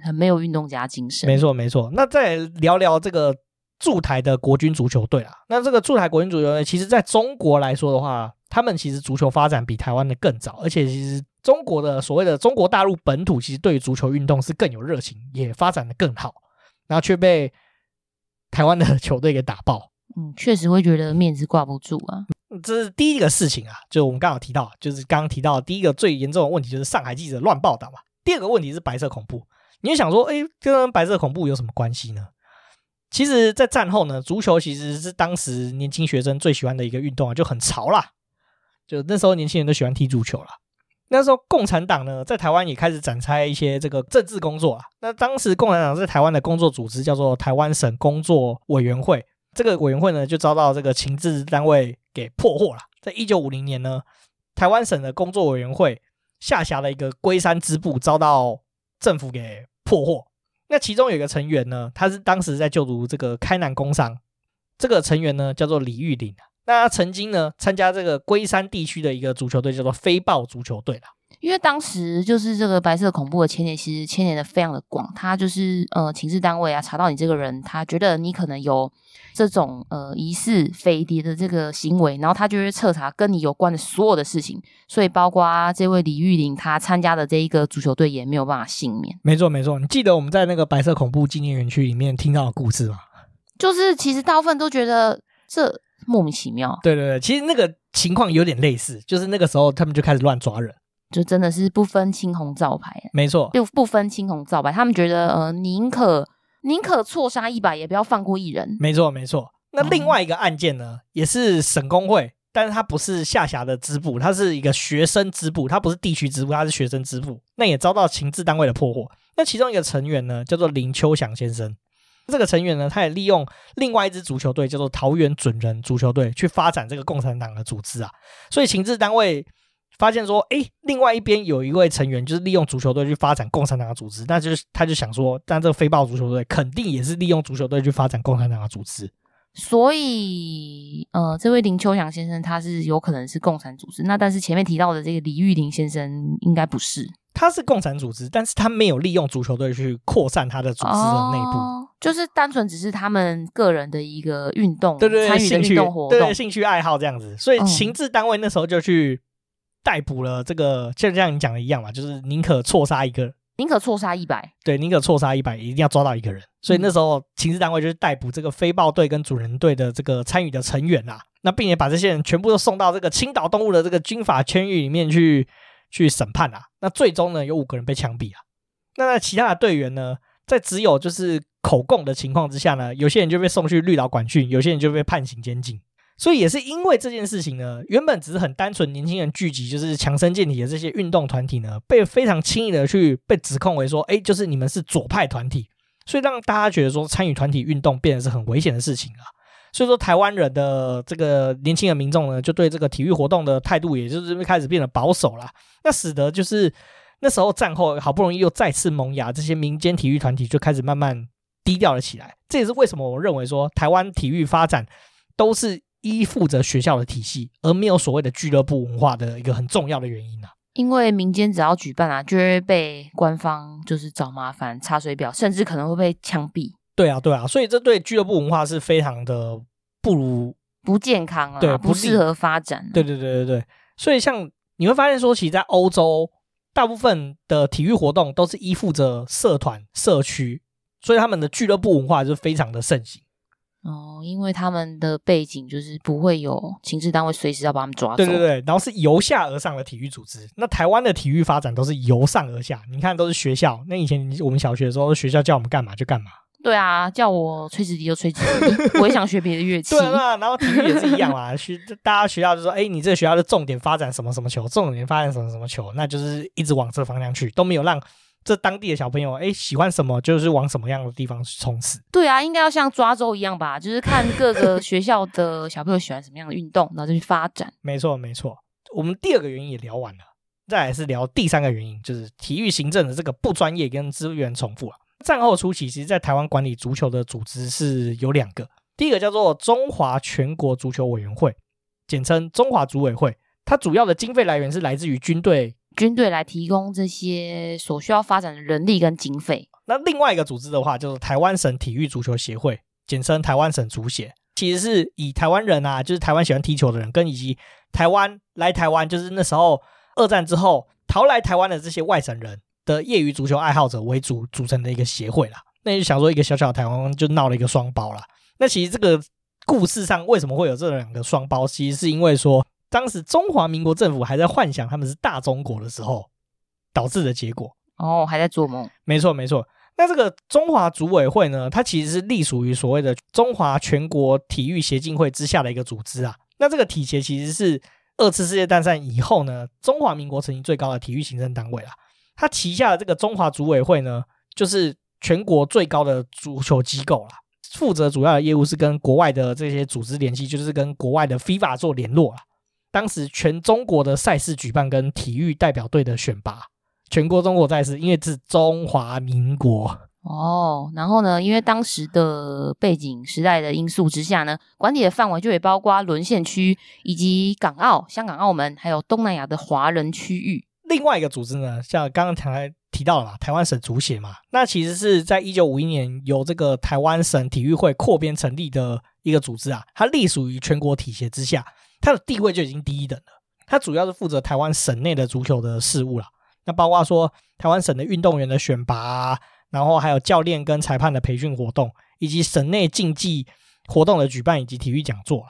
很没有运动家精神。没错，没错。那再聊聊这个驻台的国军足球队啊。那这个驻台国军足球队，其实在中国来说的话，他们其实足球发展比台湾的更早，而且其实中国的所谓的中国大陆本土，其实对于足球运动是更有热情，也发展的更好，然后却被台湾的球队给打爆。嗯，确实会觉得面子挂不住啊。这是第一个事情啊，就我们刚好提到，就是刚刚提到第一个最严重的问题，就是上海记者乱报道嘛。第二个问题是白色恐怖，你就想说，哎，跟白色恐怖有什么关系呢？其实，在战后呢，足球其实是当时年轻学生最喜欢的一个运动啊，就很潮啦。就那时候年轻人都喜欢踢足球啦。那时候共产党呢，在台湾也开始展开一些这个政治工作啊。那当时共产党在台湾的工作组织叫做台湾省工作委员会。这个委员会呢，就遭到这个情治单位给破获了。在一九五零年呢，台湾省的工作委员会下辖的一个龟山支部遭到政府给破获。那其中有一个成员呢，他是当时在就读这个开南工商。这个成员呢，叫做李玉林。那他曾经呢，参加这个龟山地区的一个足球队，叫做飞豹足球队啦。因为当时就是这个白色恐怖的牵连，其实牵连的非常的广。他就是呃，情治单位啊，查到你这个人，他觉得你可能有。这种呃疑似匪谍的这个行为，然后他就会彻查跟你有关的所有的事情，所以包括这位李玉玲他参加的这一个足球队也没有办法幸免。没错没错，你记得我们在那个白色恐怖纪念园区里面听到的故事吗？就是其实大部分都觉得这莫名其妙。对对对，其实那个情况有点类似，就是那个时候他们就开始乱抓人，就真的是不分青红皂白。没错，就不分青红皂白，他们觉得呃宁可。宁可错杀一百，也不要放过一人。没错，没错。那另外一个案件呢，嗯、也是省工会，但是它不是下辖的支部，它是一个学生支部，它不是地区支部，它是学生支部。那也遭到情治单位的破获。那其中一个成员呢，叫做林秋祥先生。这个成员呢，他也利用另外一支足球队，叫做桃园准人足球队，去发展这个共产党的组织啊。所以情治单位。发现说，哎，另外一边有一位成员，就是利用足球队去发展共产党的组织，那就是他就想说，但这个飞豹足球队肯定也是利用足球队去发展共产党的组织。所以，呃，这位林秋祥先生他是有可能是共产组织，那但是前面提到的这个李玉林先生应该不是，他是共产组织，但是他没有利用足球队去扩散他的组织的内部，哦、就是单纯只是他们个人的一个运动，对对，对，参与的运动活动，对，兴趣爱好这样子，所以情治单位那时候就去。逮捕了这个，就像你讲的一样嘛，就是宁可错杀一个，宁可错杀一百，对，宁可错杀一百，一定要抓到一个人。所以那时候，情治单位就是逮捕这个飞豹队跟主人队的这个参与的成员啦，那并且把这些人全部都送到这个青岛动物的这个军法监狱里面去去审判啊。那最终呢，有五个人被枪毙啊。那那其他的队员呢，在只有就是口供的情况之下呢，有些人就被送去绿岛管训，有些人就被判刑监禁。所以也是因为这件事情呢，原本只是很单纯年轻人聚集，就是强身健体的这些运动团体呢，被非常轻易的去被指控为说，哎，就是你们是左派团体，所以让大家觉得说参与团体运动变得是很危险的事情啊。所以说台湾人的这个年轻的民众呢，就对这个体育活动的态度，也就是开始变得保守了。那使得就是那时候战后好不容易又再次萌芽，这些民间体育团体就开始慢慢低调了起来。这也是为什么我认为说台湾体育发展都是。依附着学校的体系，而没有所谓的俱乐部文化的一个很重要的原因啊。因为民间只要举办啊，就会被官方就是找麻烦、查水表，甚至可能会被枪毙。对啊，对啊，所以这对俱乐部文化是非常的不如不健康啊，对，不适合发展啊。对对对对对，所以像你会发现说，其实，在欧洲，大部分的体育活动都是依附着社团、社区，所以他们的俱乐部文化就非常的盛行。哦，因为他们的背景就是不会有情治单位随时要把他们抓走。对对对，然后是由下而上的体育组织。那台湾的体育发展都是由上而下，你看都是学校。那以前我们小学的时候，学校叫我们干嘛就干嘛。对啊，叫我吹直笛就吹直笛，我也想学别的乐器。对啊，然后体育也是一样嘛，学大家学校就说，哎，你这个学校的重点发展什么什么球，重点发展什么什么球，那就是一直往这个方向去，都没有让。这当地的小朋友，哎，喜欢什么就是往什么样的地方去冲刺。对啊，应该要像抓周一样吧，就是看各个学校的小朋友喜欢什么样的运动，然后就去发展。没错，没错。我们第二个原因也聊完了，再来是聊第三个原因，就是体育行政的这个不专业跟资源重复啊。战后初期，其实在台湾管理足球的组织是有两个，第一个叫做中华全国足球委员会，简称中华组委会，它主要的经费来源是来自于军队。军队来提供这些所需要发展的人力跟经费。那另外一个组织的话，就是台湾省体育足球协会，简称台湾省足协，其实是以台湾人啊，就是台湾喜欢踢球的人，跟以及台湾来台湾，就是那时候二战之后逃来台湾的这些外省人的业余足球爱好者为主组成的一个协会啦。那就想说，一个小小的台湾就闹了一个双胞啦。那其实这个故事上为什么会有这两个双胞？其实是因为说。当时中华民国政府还在幻想他们是大中国的时候，导致的结果哦，还在做梦。没错，没错。那这个中华组委会呢，它其实是隶属于所谓的中华全国体育协进会之下的一个组织啊。那这个体协其实是二次世界大战以后呢，中华民国曾经最高的体育行政单位啊。它旗下的这个中华组委会呢，就是全国最高的足球机构啦，负责主要的业务是跟国外的这些组织联系，就是跟国外的 FIFA 做联络啦。当时全中国的赛事举办跟体育代表队的选拔，全国中国赛事，因为是中华民国哦。然后呢，因为当时的背景时代的因素之下呢，管理的范围就也包括沦陷区以及港澳、香港、澳门，还有东南亚的华人区域。另外一个组织呢，像刚刚才提到了嘛，台湾省足协嘛，那其实是在一九五一年由这个台湾省体育会扩编成立的一个组织啊，它隶属于全国体协之下。它的地位就已经低一等了，它主要是负责台湾省内的足球的事务了，那包括说台湾省的运动员的选拔，然后还有教练跟裁判的培训活动，以及省内竞技活动的举办以及体育讲座啦。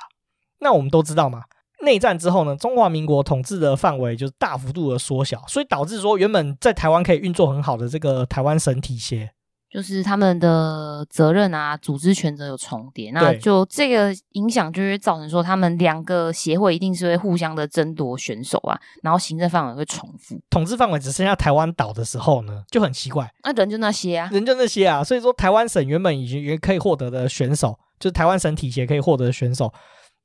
那我们都知道嘛，内战之后呢，中华民国统治的范围就是大幅度的缩小，所以导致说原本在台湾可以运作很好的这个台湾省体协。就是他们的责任啊，组织权责有重叠，那就这个影响就会造成说，他们两个协会一定是会互相的争夺选手啊，然后行政范围会重复，统治范围只剩下台湾岛的时候呢，就很奇怪。那人就那些啊，人就那些啊，所以说台湾省原本已经也可以获得的选手，就是台湾省体协可以获得的选手，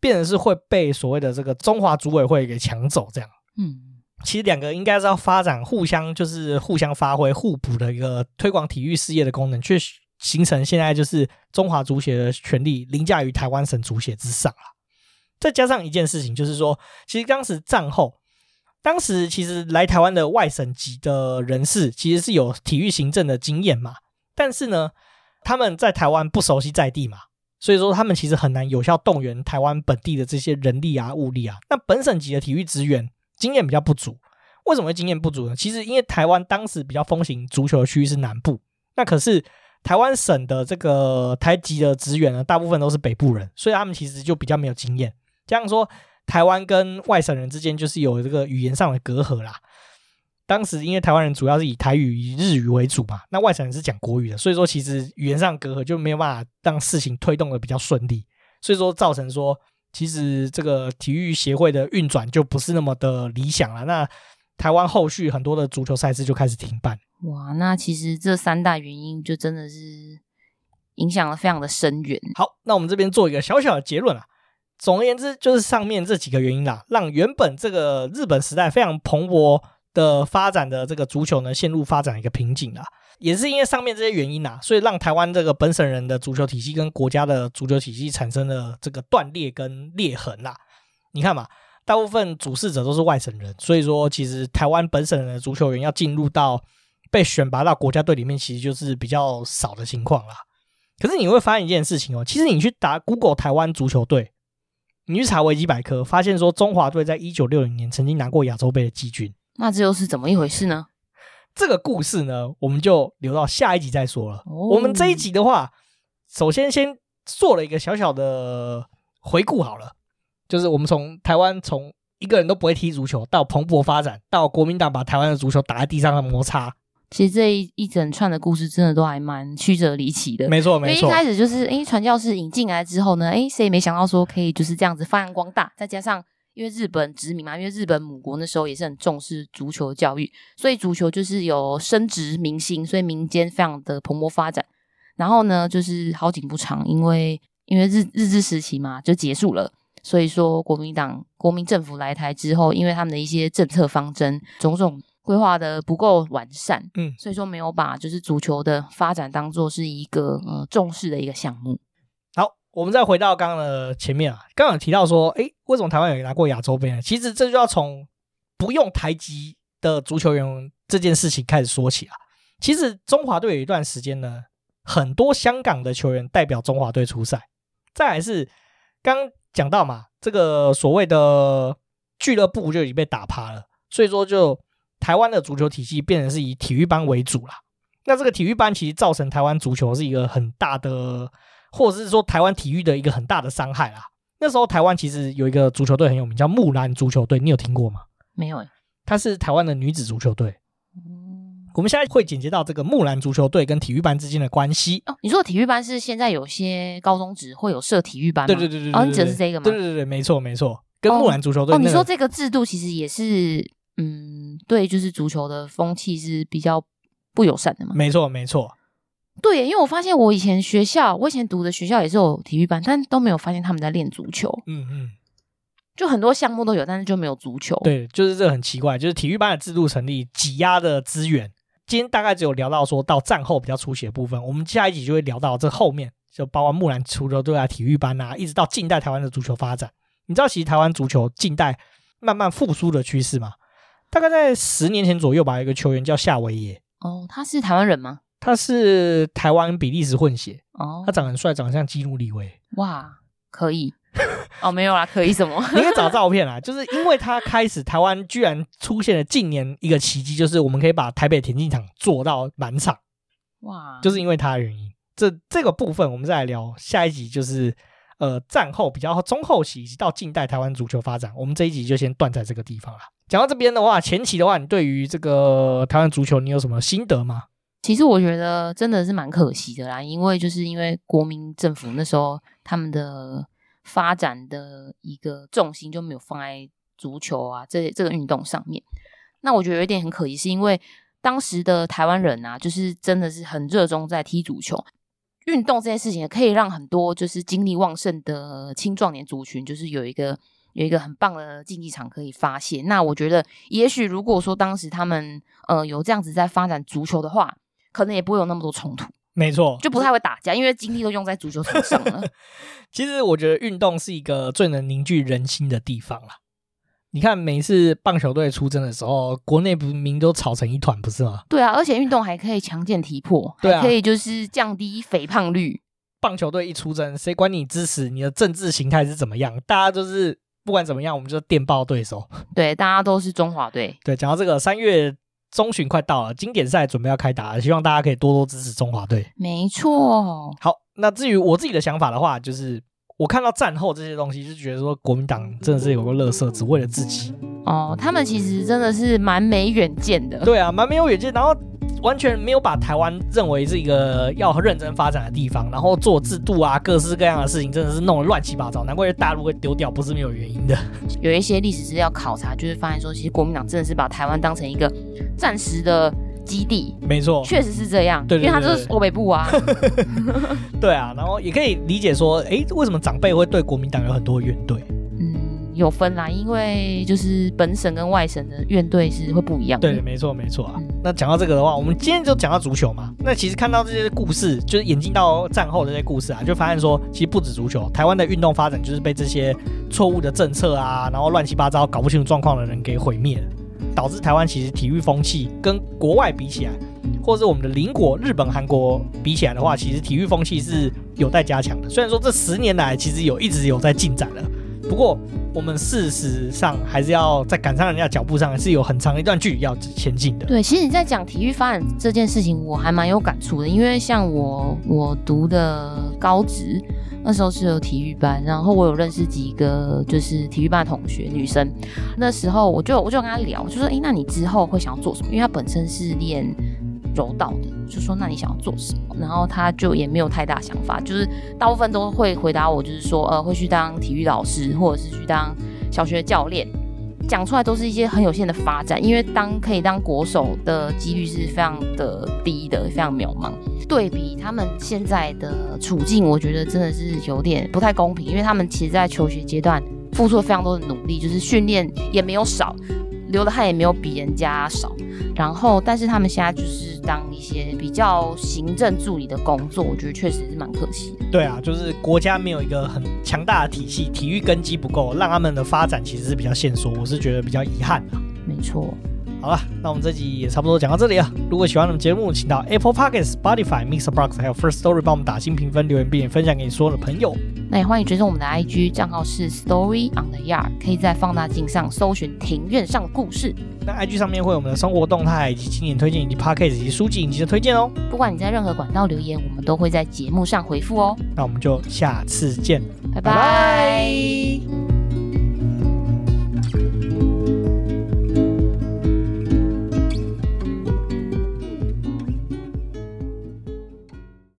变成是会被所谓的这个中华组委会给抢走，这样。嗯。其实两个应该是要发展互相就是互相发挥互补的一个推广体育事业的功能，却形成现在就是中华足协的权力凌驾于台湾省足协之上啊。再加上一件事情，就是说，其实当时战后，当时其实来台湾的外省籍的人士其实是有体育行政的经验嘛，但是呢，他们在台湾不熟悉在地嘛，所以说他们其实很难有效动员台湾本地的这些人力啊、物力啊。那本省籍的体育资源。经验比较不足，为什么会经验不足呢？其实因为台湾当时比较风行足球的区域是南部，那可是台湾省的这个台籍的职员呢，大部分都是北部人，所以他们其实就比较没有经验。这样说，台湾跟外省人之间就是有这个语言上的隔阂啦。当时因为台湾人主要是以台语、以日语为主嘛，那外省人是讲国语的，所以说其实语言上隔阂就没有办法让事情推动的比较顺利，所以说造成说。其实这个体育协会的运转就不是那么的理想了。那台湾后续很多的足球赛事就开始停办。哇，那其实这三大原因就真的是影响了非常的深远。好，那我们这边做一个小小的结论啊。总而言之，就是上面这几个原因啦，让原本这个日本时代非常蓬勃的发展的这个足球呢，陷入发展一个瓶颈啦。也是因为上面这些原因啊，所以让台湾这个本省人的足球体系跟国家的足球体系产生了这个断裂跟裂痕啦。你看嘛，大部分主事者都是外省人，所以说其实台湾本省人的足球员要进入到被选拔到国家队里面，其实就是比较少的情况啦。可是你会发现一件事情哦，其实你去打 Google 台湾足球队。你去查维基百科，发现说中华队在一九六零年曾经拿过亚洲杯的季军，那这又是怎么一回事呢？这个故事呢，我们就留到下一集再说了。哦、我们这一集的话，首先先做了一个小小的回顾好了，就是我们从台湾从一个人都不会踢足球到蓬勃发展，到国民党把台湾的足球打在地上的摩擦。其实这一一整串的故事真的都还蛮曲折离奇的，没错没错。因为一开始就是，哎，传教士引进来之后呢，诶，谁也没想到说可以就是这样子发扬光大。再加上因为日本殖民嘛，因为日本母国那时候也是很重视足球教育，所以足球就是有升职明星，所以民间非常的蓬勃发展。然后呢，就是好景不长，因为因为日日治时期嘛就结束了，所以说国民党国民政府来台之后，因为他们的一些政策方针种种。规划的不够完善，嗯，所以说没有把就是足球的发展当做是一个呃重视的一个项目。我们再回到刚刚的前面啊，刚刚提到说，诶，为什么台湾有拿过亚洲杯呢？其实这就要从不用台籍的足球员这件事情开始说起啊。其实中华队有一段时间呢，很多香港的球员代表中华队出赛。再来是刚刚讲到嘛，这个所谓的俱乐部就已经被打趴了，所以说就。台湾的足球体系变成是以体育班为主啦，那这个体育班其实造成台湾足球是一个很大的，或者是说台湾体育的一个很大的伤害啦。那时候台湾其实有一个足球队很有名，叫木兰足球队，你有听过吗？没有诶，它是台湾的女子足球队。嗯，我们现在会简介到这个木兰足球队跟体育班之间的关系。哦，你说的体育班是现在有些高中职会有设体育班吗？对对对对，对，哦，你指的是这个吗？对对对对，没错没错，跟木兰足球队、那个。哦，你说这个制度其实也是。嗯，对，就是足球的风气是比较不友善的嘛。没错，没错。对，因为我发现我以前学校，我以前读的学校也是有体育班，但都没有发现他们在练足球。嗯嗯，就很多项目都有，但是就没有足球。对，就是这很奇怪，就是体育班的制度成立，挤压的资源。今天大概只有聊到说到战后比较出血的部分，我们下一集就会聊到这后面，就包括木兰足球队啊、体育班啊，一直到近代台湾的足球发展。你知道，其实台湾足球近代慢慢复苏的趋势吗？大概在十年前左右吧，有一个球员叫夏维野。哦，他是台湾人吗？他是台湾比利时混血。哦，他长得很帅，长得像基努李维。哇，可以。哦，没有啦，可以什么？你可以找照片啦，就是因为他开始，台湾居然出现了近年一个奇迹，就是我们可以把台北田径场做到满场。哇，就是因为他的原因。这这个部分我们再来聊下一集，就是呃战后比较中后期以及到近代台湾足球发展，我们这一集就先断在这个地方了。讲到这边的话，前期的话，你对于这个台湾足球，你有什么心得吗？其实我觉得真的是蛮可惜的啦，因为就是因为国民政府那时候他们的发展的一个重心就没有放在足球啊这这个运动上面。那我觉得有一点很可惜，是因为当时的台湾人啊，就是真的是很热衷在踢足球运动这件事情，可以让很多就是精力旺盛的青壮年族群，就是有一个。有一个很棒的竞技场可以发泄，那我觉得，也许如果说当时他们呃有这样子在发展足球的话，可能也不会有那么多冲突。没错，就不太会打架，因为精力都用在足球场上了。其实我觉得运动是一个最能凝聚人心的地方啦。你看，每一次棒球队出征的时候，国内不民都吵成一团，不是吗？对啊，而且运动还可以强健体魄，对啊，还可以就是降低肥胖率。棒球队一出征，谁管你支持你的政治形态是怎么样？大家就是。不管怎么样，我们就电报对手。对，大家都是中华队。对，讲到这个，三月中旬快到了，经典赛准备要开打了，希望大家可以多多支持中华队。没错。好，那至于我自己的想法的话，就是我看到战后这些东西，就觉得说国民党真的是有个乐色，只为了自己。哦，他们其实真的是蛮没远见的。对啊，蛮没有远见。然后完全没有把台湾认为是一个要认真发展的地方，然后做制度啊，各式各样的事情真的是弄得乱七八糟，难怪大陆会丢掉，不是没有原因的。有一些历史资料考察，就是发现说，其实国民党真的是把台湾当成一个暂时的基地。没错，确实是这样。对，因为它就是欧北部啊。对啊，然后也可以理解说，哎，为什么长辈会对国民党有很多怨怼？有分啦，因为就是本省跟外省的院队是会不一样的。对，没错，没错啊。嗯、那讲到这个的话，我们今天就讲到足球嘛。那其实看到这些故事，就是演进到战后的这些故事啊，就发现说，其实不止足球，台湾的运动发展就是被这些错误的政策啊，然后乱七八糟搞不清楚状况的人给毁灭了，导致台湾其实体育风气跟国外比起来，或者是我们的邻国日本、韩国比起来的话，其实体育风气是有待加强的。虽然说这十年来其实有一直有在进展了，不过。我们事实上还是要在赶上人家脚步上，是有很长一段距离要前进的。对，其实你在讲体育发展这件事情，我还蛮有感触的，因为像我我读的高职那时候是有体育班，然后我有认识几个就是体育班的同学女生，那时候我就我就跟她聊，我就说，哎，那你之后会想要做什么？因为她本身是练。柔道的，就说那你想要做什么？然后他就也没有太大想法，就是大部分都会回答我，就是说呃会去当体育老师，或者是去当小学教练。讲出来都是一些很有限的发展，因为当可以当国手的几率是非常的低的，非常渺茫。对比他们现在的处境，我觉得真的是有点不太公平，因为他们其实在求学阶段付出了非常多的努力，就是训练也没有少。流的汗也没有比人家少，然后，但是他们现在就是当一些比较行政助理的工作，我觉得确实是蛮可惜的。对啊，就是国家没有一个很强大的体系，体育根基不够，让他们的发展其实是比较限缩，我是觉得比较遗憾的。没错。好了，那我们这集也差不多讲到这里了。如果喜欢我们节目，请到 Apple Podcasts、Spotify、MixerBox 还有 First Story 帮我们打新评分、留言，并且分享给你所有的朋友。那也欢迎追踪我们的 IG 账号是 Story on the Yard，可以在放大镜上搜寻庭院上的故事。那 IG 上面会有我们的生活动态以及经典推荐以及 Podcast 以及书籍以及的推荐哦。不管你在任何管道留言，我们都会在节目上回复哦。那我们就下次见，拜拜。